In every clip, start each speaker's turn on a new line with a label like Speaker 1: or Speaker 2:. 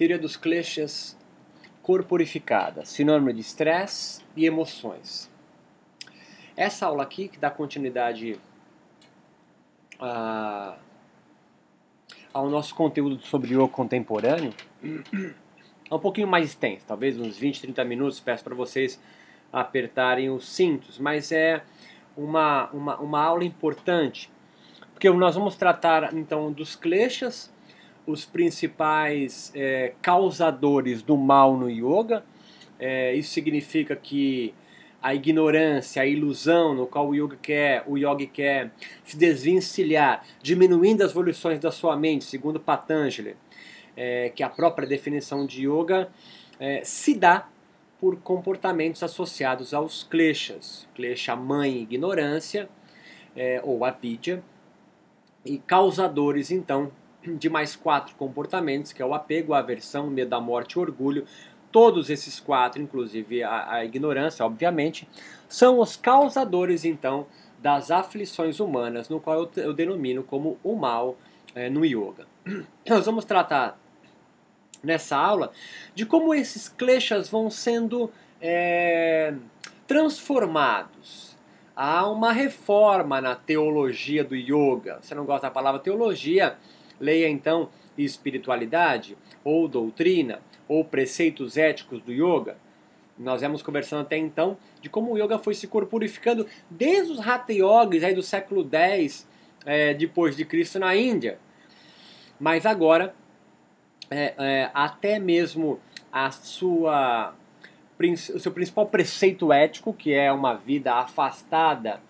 Speaker 1: Teoria dos kleshas corporificada, sinônimo de estresse e emoções. Essa aula aqui, que dá continuidade a, ao nosso conteúdo sobre yoga contemporâneo, é um pouquinho mais extenso, talvez uns 20, 30 minutos, peço para vocês apertarem os cintos, mas é uma, uma, uma aula importante, porque nós vamos tratar então dos kleshas, os principais é, causadores do mal no yoga. É, isso significa que a ignorância, a ilusão no qual o yoga quer, o yogi quer se desvencilhar, diminuindo as evoluções da sua mente, segundo Patanjali, é, que a própria definição de yoga é, se dá por comportamentos associados aos kleshas. Klesha mãe, ignorância, é, ou avidya, e causadores então de mais quatro comportamentos, que é o apego, a aversão, o medo da morte e o orgulho. Todos esses quatro, inclusive a, a ignorância, obviamente, são os causadores, então, das aflições humanas, no qual eu, eu denomino como o mal é, no yoga. Nós vamos tratar nessa aula de como esses kleshas vão sendo é, transformados há uma reforma na teologia do yoga. Você não gosta da palavra teologia? Leia então espiritualidade, ou doutrina, ou preceitos éticos do yoga. Nós vemos conversando até então de como o yoga foi se corporificando desde os Hatha Yogis aí do século X é, depois de Cristo na Índia. Mas agora, é, é, até mesmo a sua o seu principal preceito ético, que é uma vida afastada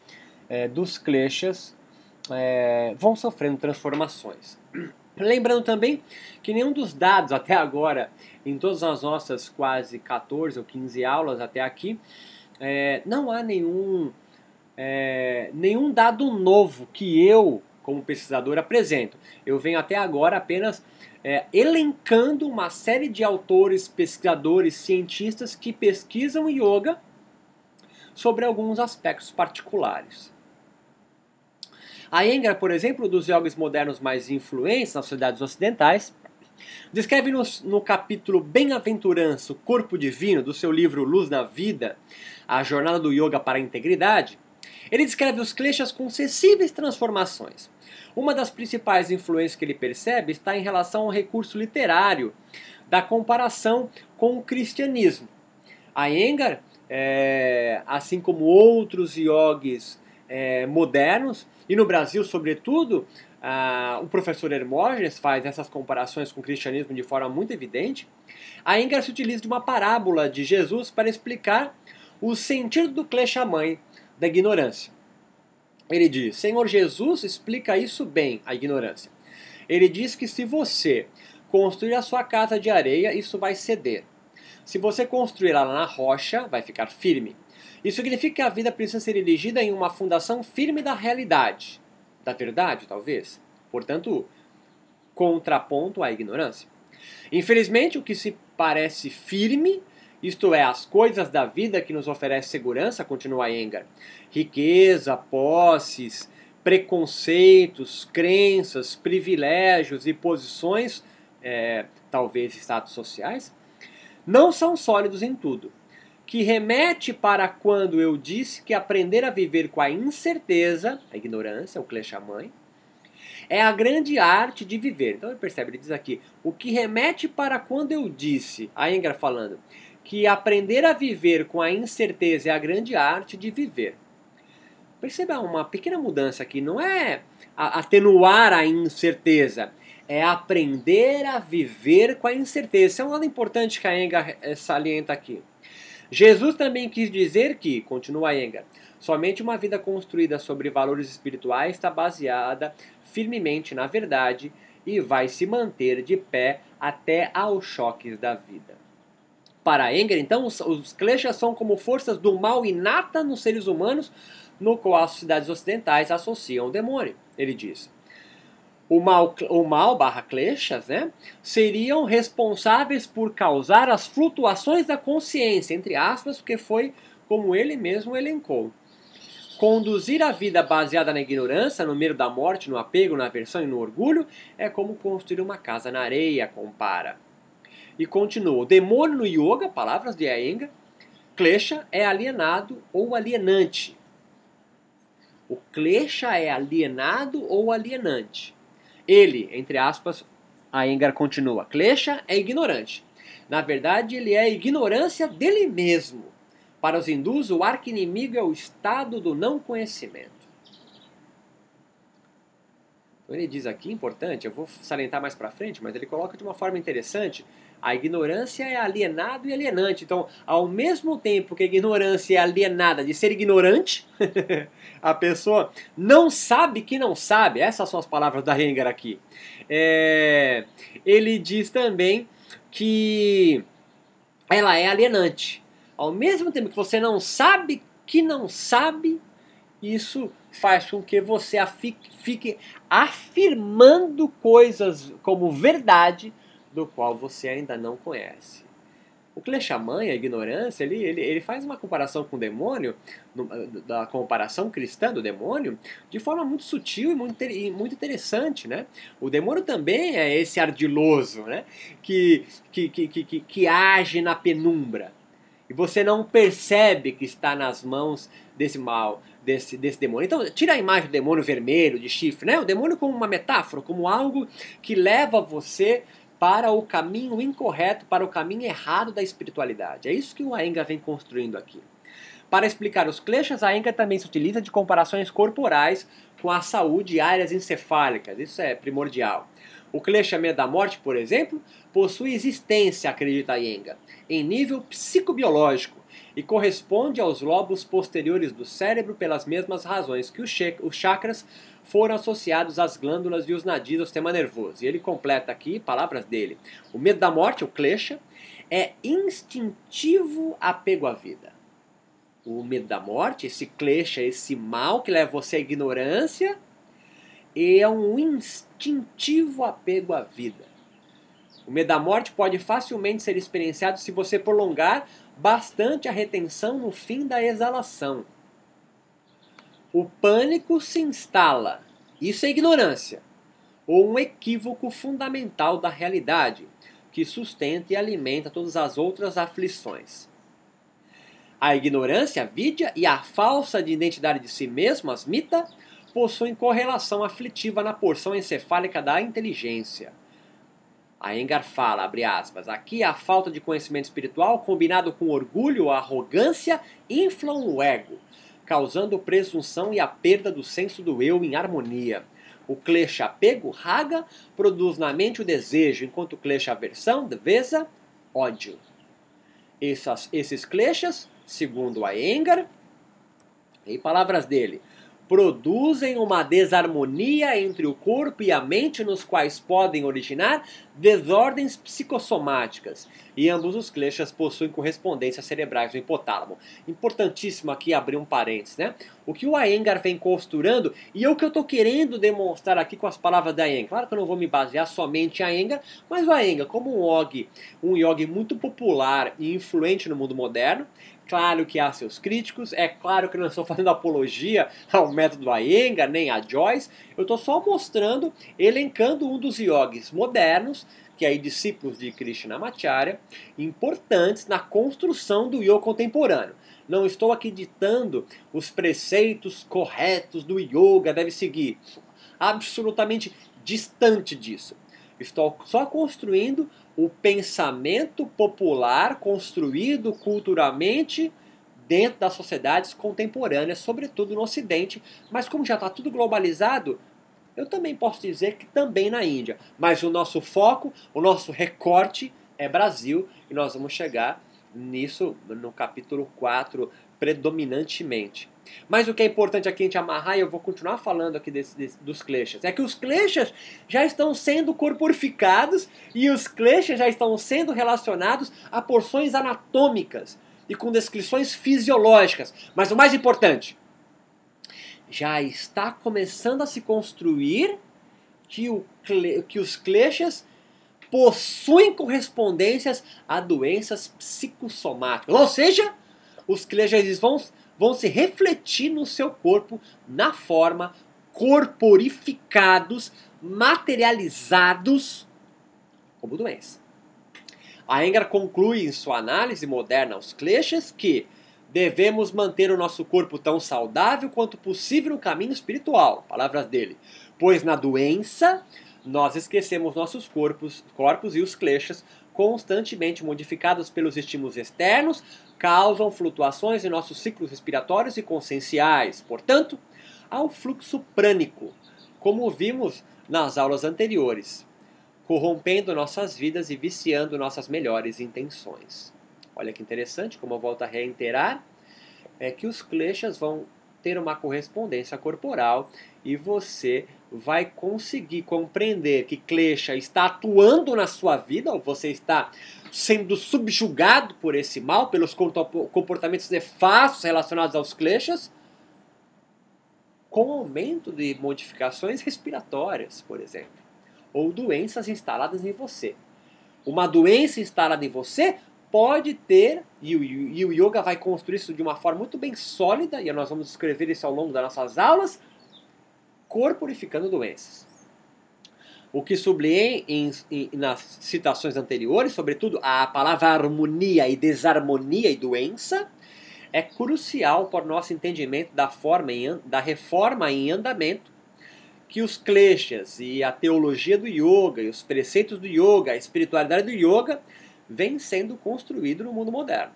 Speaker 1: é, dos kleshas, é, vão sofrendo transformações. Lembrando também que nenhum dos dados até agora, em todas as nossas quase 14 ou 15 aulas até aqui, é, não há nenhum, é, nenhum dado novo que eu, como pesquisador, apresento. Eu venho até agora apenas é, elencando uma série de autores, pesquisadores, cientistas que pesquisam yoga sobre alguns aspectos particulares. A Engra, por exemplo, dos yogis modernos mais influentes nas sociedades ocidentais, descreve no, no capítulo Bem-aventurança, o corpo divino, do seu livro Luz na Vida, a jornada do yoga para a integridade, ele descreve os kleshas com sensíveis transformações. Uma das principais influências que ele percebe está em relação ao recurso literário da comparação com o cristianismo. A Engar, é, assim como outros yogis é, modernos, e no Brasil, sobretudo, o professor Hermógenes faz essas comparações com o cristianismo de forma muito evidente. A Engar se utiliza uma parábola de Jesus para explicar o sentido do klesha mãe da ignorância. Ele diz: Senhor Jesus explica isso bem, a ignorância. Ele diz que se você construir a sua casa de areia, isso vai ceder. Se você construir ela na rocha, vai ficar firme. Isso significa que a vida precisa ser erigida em uma fundação firme da realidade, da verdade, talvez. Portanto, contraponto à ignorância. Infelizmente, o que se parece firme isto é, as coisas da vida que nos oferece segurança, continua Engar. Riqueza, posses, preconceitos, crenças, privilégios e posições, é, talvez status sociais, não são sólidos em tudo. Que remete para quando eu disse que aprender a viver com a incerteza, a ignorância, o Kleshamãe, é a grande arte de viver. Então ele percebe, ele diz aqui, o que remete para quando eu disse, a Engar falando, que aprender a viver com a incerteza é a grande arte de viver. Perceba uma pequena mudança aqui, não é atenuar a incerteza, é aprender a viver com a incerteza. Isso é um lado importante que a Enga eh, salienta aqui. Jesus também quis dizer que, continua Enga, somente uma vida construída sobre valores espirituais está baseada firmemente na verdade e vai se manter de pé até aos choques da vida. Para Enger, então, os, os kleshas são como forças do mal inata nos seres humanos, no qual as sociedades ocidentais associam o demônio. Ele diz. O mal, o mal barra kleshas, né, seriam responsáveis por causar as flutuações da consciência, entre aspas, porque foi como ele mesmo elencou. Conduzir a vida baseada na ignorância, no medo da morte, no apego, na aversão e no orgulho, é como construir uma casa na areia, compara. E continua. O demônio no yoga, palavras de Iyengar, klesha é alienado ou alienante. O klesha é alienado ou alienante. Ele, entre aspas, Iyengar continua, klesha é ignorante. Na verdade, ele é a ignorância dele mesmo. Para os hindus, o arqui-inimigo é o estado do não conhecimento. Então ele diz aqui, importante, eu vou salientar mais para frente, mas ele coloca de uma forma interessante, a ignorância é alienado e alienante. Então, ao mesmo tempo que a ignorância é alienada de ser ignorante, a pessoa não sabe que não sabe. Essas são as palavras da Rengar aqui. É, ele diz também que ela é alienante. Ao mesmo tempo que você não sabe que não sabe, isso faz com que você fique afirmando coisas como verdade do qual você ainda não conhece. O Kleshaman, a ignorância, ele, ele, ele faz uma comparação com o demônio, da comparação cristã do demônio, de forma muito sutil e muito, e muito interessante. Né? O demônio também é esse ardiloso, né? que, que, que, que, que age na penumbra e você não percebe que está nas mãos desse mal, desse, desse demônio. Então, tira a imagem do demônio vermelho, de chifre, né? O demônio como uma metáfora, como algo que leva você para o caminho incorreto, para o caminho errado da espiritualidade. É isso que o Aenga vem construindo aqui. Para explicar os kleshas, a Aenga também se utiliza de comparações corporais com a saúde e áreas encefálicas. Isso é primordial. O Kleshamento da morte, por exemplo, possui existência, acredita Yenga, em nível psicobiológico e corresponde aos lobos posteriores do cérebro pelas mesmas razões que os chakras foram associados às glândulas e os nadis do sistema nervoso. E ele completa aqui, palavras dele, o medo da morte, o klesha, é instintivo apego à vida. O medo da morte, esse klesha, esse mal que leva você à ignorância, é um instintivo apego à vida. O medo da morte pode facilmente ser experienciado se você prolongar bastante a retenção no fim da exalação. O pânico se instala. Isso é ignorância, ou um equívoco fundamental da realidade, que sustenta e alimenta todas as outras aflições. A ignorância, a vidya, e a falsa de identidade de si mesmo, as mita, possuem correlação aflitiva na porção encefálica da inteligência. A Engar fala, abre aspas, aqui a falta de conhecimento espiritual combinado com orgulho arrogância inflam o ego, causando presunção e a perda do senso do eu em harmonia. O klesha apego, raga, produz na mente o desejo, enquanto o klesha aversão, devesa, ódio. Essas, esses kleshas, segundo a Engar, em palavras dele, produzem uma desarmonia entre o corpo e a mente, nos quais podem originar desordens psicossomáticas. E ambos os kleshas possuem correspondências cerebrais no hipotálamo. Importantíssimo aqui abrir um parênteses, né? O que o Iyengar vem costurando, e é o que eu estou querendo demonstrar aqui com as palavras da Iyengar. Claro que eu não vou me basear somente em Iyengar, mas o Iyengar, como um yogi, um yogi muito popular e influente no mundo moderno, claro que há seus críticos, é claro que não estou fazendo apologia ao método Iyengar, nem a Joyce, eu estou só mostrando, elencando um dos yogis modernos, que é aí discípulos de Krishnamacharya, importantes na construção do yoga contemporâneo. Não estou aqui ditando os preceitos corretos do yoga deve seguir. Absolutamente distante disso. Estou só construindo o pensamento popular construído culturalmente dentro das sociedades contemporâneas, sobretudo no Ocidente, mas como já está tudo globalizado, eu também posso dizer que também na Índia. Mas o nosso foco, o nosso recorte é Brasil e nós vamos chegar nisso no capítulo 4 predominantemente. Mas o que é importante aqui a gente amarrar, e eu vou continuar falando aqui desse, desse, dos kleshas, é que os kleshas já estão sendo corporificados e os kleshas já estão sendo relacionados a porções anatômicas e com descrições fisiológicas. Mas o mais importante, já está começando a se construir que, o, que os kleshas possuem correspondências a doenças psicossomáticas. Ou seja, os kleshas vão vão se refletir no seu corpo na forma corporificados, materializados como doença. A Engar conclui em sua análise moderna aos kleshas que devemos manter o nosso corpo tão saudável quanto possível no caminho espiritual, palavras dele, pois na doença nós esquecemos nossos corpos, corpos e os kleshas constantemente modificados pelos estímulos externos causam flutuações em nossos ciclos respiratórios e conscienciais. Portanto, há o fluxo prânico, como vimos nas aulas anteriores corrompendo nossas vidas e viciando nossas melhores intenções. Olha que interessante, como eu volto a reiterar, é que os kleshas vão ter uma correspondência corporal e você vai conseguir compreender que klesha está atuando na sua vida, ou você está sendo subjugado por esse mal, pelos comportamentos nefastos relacionados aos kleshas, com aumento de modificações respiratórias, por exemplo ou doenças instaladas em você. Uma doença instalada em você pode ter, e o, e o yoga vai construir isso de uma forma muito bem sólida, e nós vamos descrever isso ao longo das nossas aulas, corporificando doenças. O que sublinhei em, em, nas citações anteriores, sobretudo a palavra harmonia e desarmonia e doença, é crucial para o nosso entendimento da, forma em, da reforma em andamento que os kleshas e a teologia do yoga e os preceitos do yoga, a espiritualidade do yoga, vem sendo construído no mundo moderno.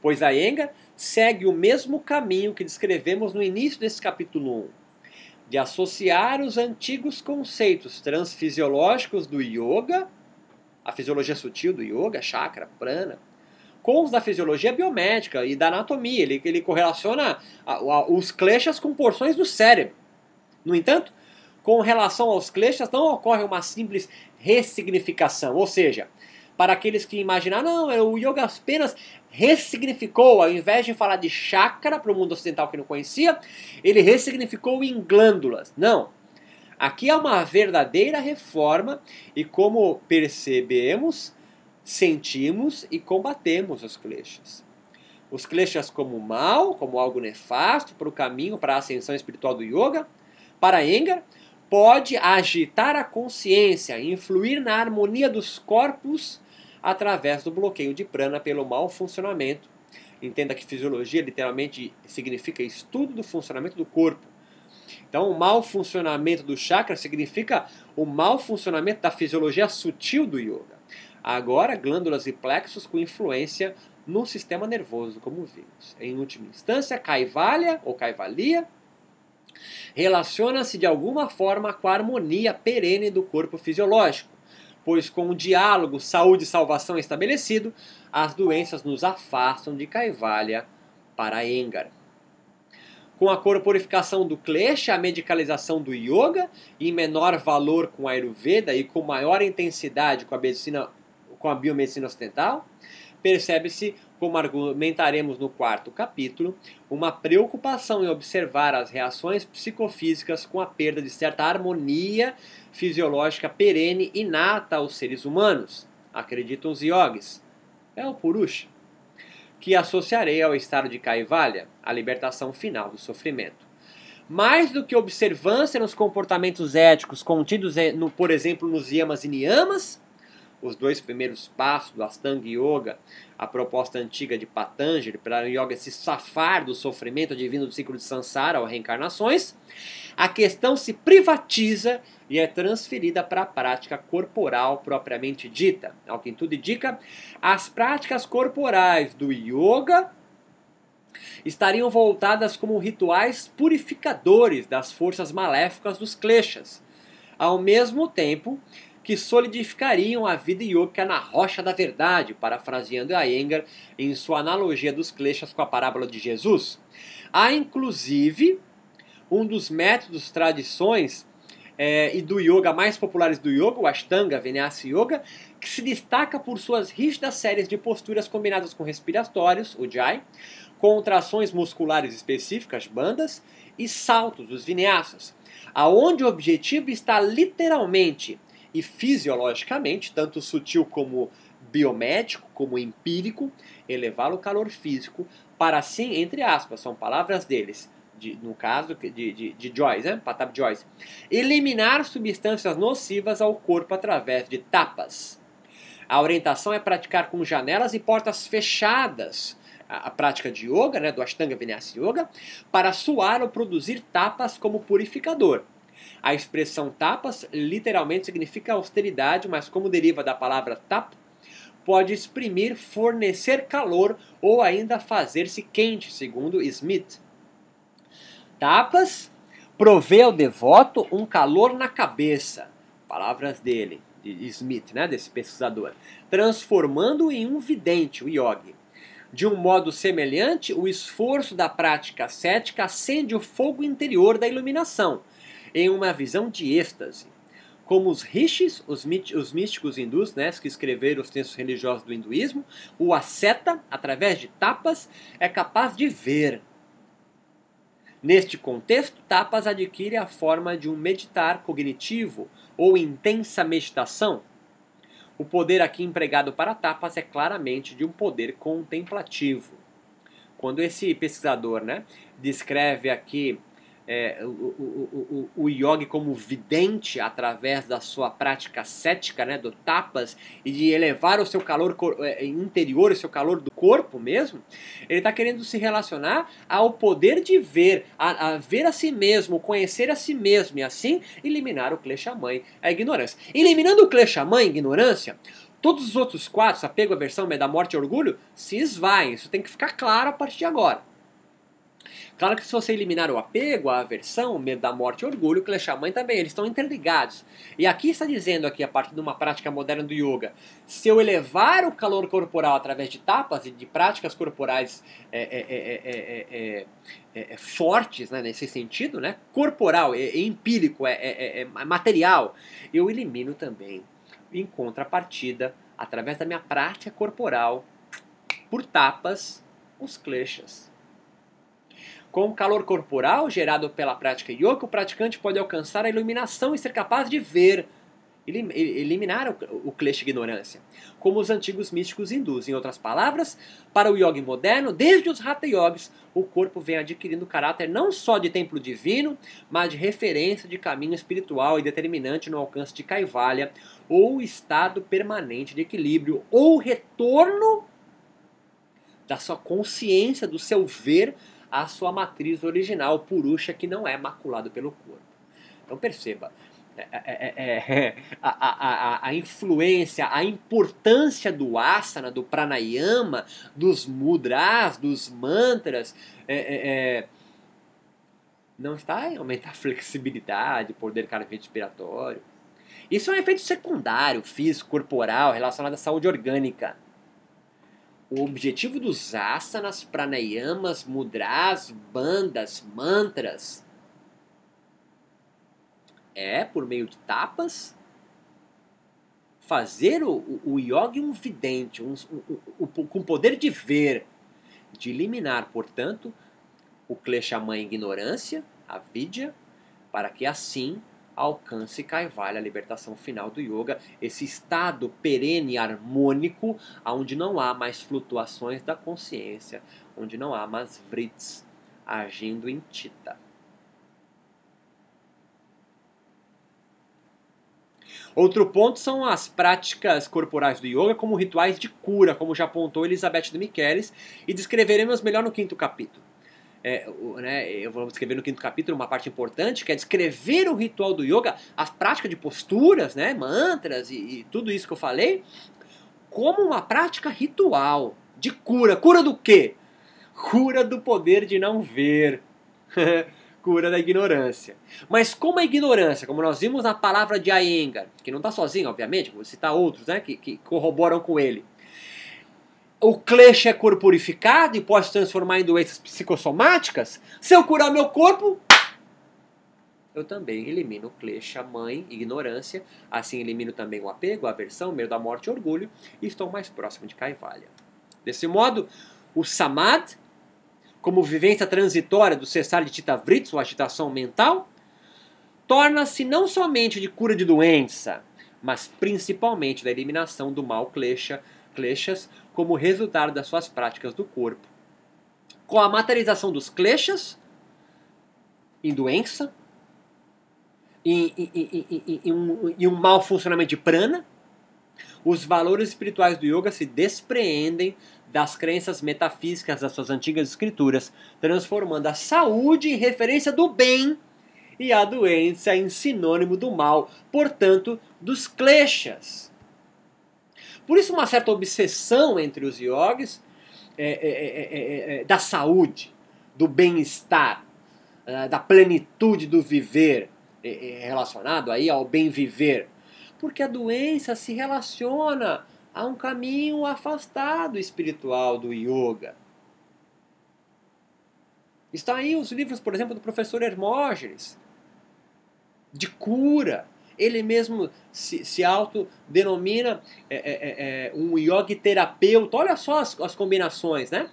Speaker 1: Pois a Enga segue o mesmo caminho que descrevemos no início desse capítulo 1, de associar os antigos conceitos transfisiológicos do yoga, a fisiologia sutil do yoga, chakra, prana, com os da fisiologia biomédica e da anatomia. Ele, ele correlaciona a, a, os kleshas com porções do cérebro. No entanto, com relação aos kleshas, não ocorre uma simples ressignificação, ou seja, para aqueles que imaginam, não, é o yoga apenas ressignificou, ao invés de falar de chakra para o mundo ocidental que não conhecia, ele ressignificou em glândulas. Não. Aqui há uma verdadeira reforma e como percebemos, sentimos e combatemos os kleshas. Os kleshas como mal, como algo nefasto para o caminho, para a ascensão espiritual do yoga, para Engar, pode agitar a consciência, influir na harmonia dos corpos através do bloqueio de prana pelo mau funcionamento. Entenda que fisiologia literalmente significa estudo do funcionamento do corpo. Então, o mau funcionamento do chakra significa o mau funcionamento da fisiologia sutil do yoga. Agora, glândulas e plexos com influência no sistema nervoso, como vimos. Em última instância, Kaivalya ou Kaivalia relaciona-se de alguma forma com a harmonia perene do corpo fisiológico, pois com o diálogo saúde e salvação estabelecido, as doenças nos afastam de Kaivalya para Engar. Com a corporificação do Klesha, a medicalização do Yoga, em menor valor com a Ayurveda e com maior intensidade com a, medicina, com a biomedicina ocidental, percebe-se como argumentaremos no quarto capítulo, uma preocupação em observar as reações psicofísicas com a perda de certa harmonia fisiológica perene inata aos seres humanos, acreditam os yogis. É o Purusha, que associarei ao estado de Kaivalya, a libertação final do sofrimento. Mais do que observância nos comportamentos éticos contidos, no, por exemplo, nos yamas e niyamas, os dois primeiros passos do Astanga Yoga, a proposta antiga de Patanjali para o yoga se safar do sofrimento advindo do ciclo de Sansara ou reencarnações, a questão se privatiza e é transferida para a prática corporal propriamente dita. Ao que tudo indica, as práticas corporais do yoga estariam voltadas como rituais purificadores das forças maléficas dos kleshas, ao mesmo tempo que solidificariam a vida yoga na rocha da verdade, parafraseando Iyengar em sua analogia dos kleshas com a parábola de Jesus. Há inclusive um dos métodos, tradições é, e do yoga mais populares do yoga, o Ashtanga Vinyasa Yoga, que se destaca por suas rígidas séries de posturas combinadas com respiratórios, o Jai, contrações musculares específicas, bandas, e saltos, os vinyasas, aonde o objetivo está literalmente e fisiologicamente, tanto sutil como biomédico, como empírico, elevar o calor físico para assim, entre aspas, são palavras deles, de, no caso de, de, de Joyce, né? Patab Joyce, eliminar substâncias nocivas ao corpo através de tapas. A orientação é praticar com janelas e portas fechadas a, a prática de yoga, né, do Ashtanga Vinyasa Yoga, para suar ou produzir tapas como purificador. A expressão tapas literalmente significa austeridade, mas como deriva da palavra tap, pode exprimir, fornecer calor ou ainda fazer-se quente, segundo Smith. Tapas provê ao devoto um calor na cabeça. Palavras dele, de Smith, né, desse pesquisador, transformando-o em um vidente, o yogi. De um modo semelhante, o esforço da prática ascética acende o fogo interior da iluminação, em uma visão de êxtase. Como os rishis, os, os místicos hindus, né, que escreveram os textos religiosos do hinduísmo, o asceta, através de tapas, é capaz de ver. Neste contexto, tapas adquire a forma de um meditar cognitivo ou intensa meditação. O poder aqui empregado para tapas é claramente de um poder contemplativo. Quando esse pesquisador né, descreve aqui é, o, o, o, o yogi como vidente através da sua prática cética, né, do tapas, e de elevar o seu calor é, interior, o seu calor do corpo mesmo, ele está querendo se relacionar ao poder de ver, a, a, ver a si mesmo, conhecer a si mesmo, e assim eliminar o kleshamã, a ignorância. Eliminando o kleshamã, a ignorância, todos os outros quatro, apego, aversão, medo da morte e orgulho, se esvaem. Isso tem que ficar claro a partir de agora. Claro que se você eliminar o apego, a aversão, o medo da morte e o orgulho, que Kleshaman também, eles estão interligados. E aqui está dizendo aqui, a partir de uma prática moderna do yoga, se eu elevar o calor corporal através de tapas e de práticas corporais é, é, é, fortes, né, nesse sentido, né, corporal, é, empírico, é material, eu elimino também, em contrapartida, através da minha prática corporal, por tapas, os kleshas. Com o calor corporal gerado pela prática yoga, o praticante pode alcançar a iluminação e ser capaz de ver, eliminar o, klesha ignorância, como os antigos místicos hindus. Em outras palavras, para o yoga moderno, desde os Hatha Yogis, o corpo vem adquirindo caráter não só de templo divino, mas de referência de caminho espiritual e determinante no alcance de Kaivalya, ou estado permanente de equilíbrio, ou retorno da sua consciência, do seu ver a sua matriz original, Purusha, que não é maculado pelo corpo. Então perceba, é, é, é, a, a, a, influência, a importância do asana, do pranayama, dos mudras, dos mantras, não está em aumentar a flexibilidade, poder cardiorrespiratório. Isso é um efeito secundário, físico, corporal, relacionado à saúde orgânica. O objetivo dos asanas, pranayamas, mudras, bandas, mantras é, por meio de tapas, fazer o, o, o yogi um vidente, um, um, com poder de ver, de eliminar, portanto, o kleshamã ignorância, a vidya, para que assim alcance Kaivalya, a libertação final do yoga, esse estado perene harmônico, onde não há mais flutuações da consciência, onde não há mais vrits agindo em tita. Outro ponto são as práticas corporais do yoga como rituais de cura, como já apontou Elizabeth de Michelis, e descreveremos melhor no quinto capítulo é, né, eu vou descrever no quinto capítulo uma parte importante, que é descrever o ritual do yoga, a prática de posturas, né, mantras e, e tudo isso que eu falei, como uma prática ritual de cura. Cura do quê? Cura do poder de não ver. cura da ignorância. Mas como a ignorância, como nós vimos na palavra de Iyengar, que não está sozinho, obviamente, vou citar outros né, que, que corroboram com ele o klesha é corporificado e pode se transformar em doenças psicossomáticas, se eu curar meu corpo, eu também elimino o klesha, mãe, ignorância, assim elimino também o apego, a aversão, medo da morte e orgulho, e estou mais próximo de Kaivalya. Desse modo, o samad, como vivência transitória do cessar de Tita Vrits, ou agitação mental, torna-se não somente de cura de doença, mas principalmente da eliminação do mal klesha, kleshas como resultado das suas práticas do corpo. Com a materialização dos kleshas em doença, em, em, em, em um, um mau funcionamento de prana, os valores espirituais do yoga se despreendem das crenças metafísicas das suas antigas escrituras, transformando a saúde em referência do bem e a doença em sinônimo do mal, portanto, dos kleshas. Por isso, uma certa obsessão entre os yogis é, é, é, da saúde, do bem-estar, da plenitude do viver, relacionado aí ao bem viver. Porque a doença se relaciona a um caminho afastado espiritual do yoga. Está aí os livros, por exemplo, do professor Hermógenes, de cura. Ele mesmo se, se autodenomina é, é, é, é um yogi terapeuta. Olha só as, as combinações, né?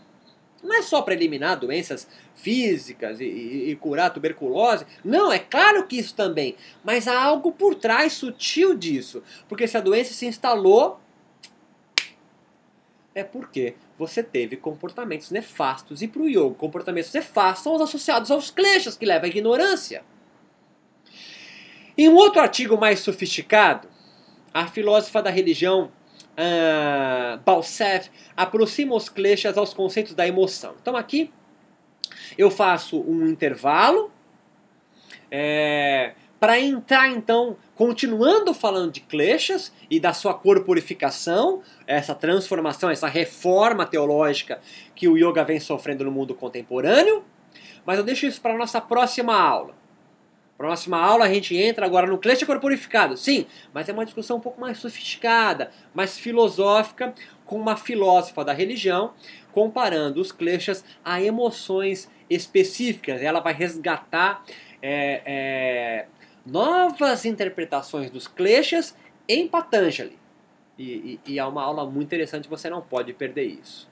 Speaker 1: Não é só para eliminar doenças físicas e, e, e, curar tuberculose. Não, é claro que isso também. Mas há algo por trás sutil disso. Porque se a doença se instalou, é porque você teve comportamentos nefastos. E para o yoga, comportamentos nefastos são os associados aos kleshas, que levam à ignorância. Em um outro artigo mais sofisticado, a filósofa da religião uh, Balsev aproxima os kleshas aos conceitos da emoção. Então aqui eu faço um intervalo é, para entrar então, continuando falando de kleshas e da sua corporificação, essa transformação, essa reforma teológica que o yoga vem sofrendo no mundo contemporâneo, mas eu deixo isso para a nossa próxima aula. Próxima aula a gente entra agora no klesha corporificado, sim, mas é uma discussão um pouco mais sofisticada, mais filosófica, com uma filósofa da religião, comparando os kleshas a emoções específicas. Ela vai resgatar é, é, novas interpretações dos kleshas em Patanjali. E, e, e é uma aula muito interessante, você não pode perder isso.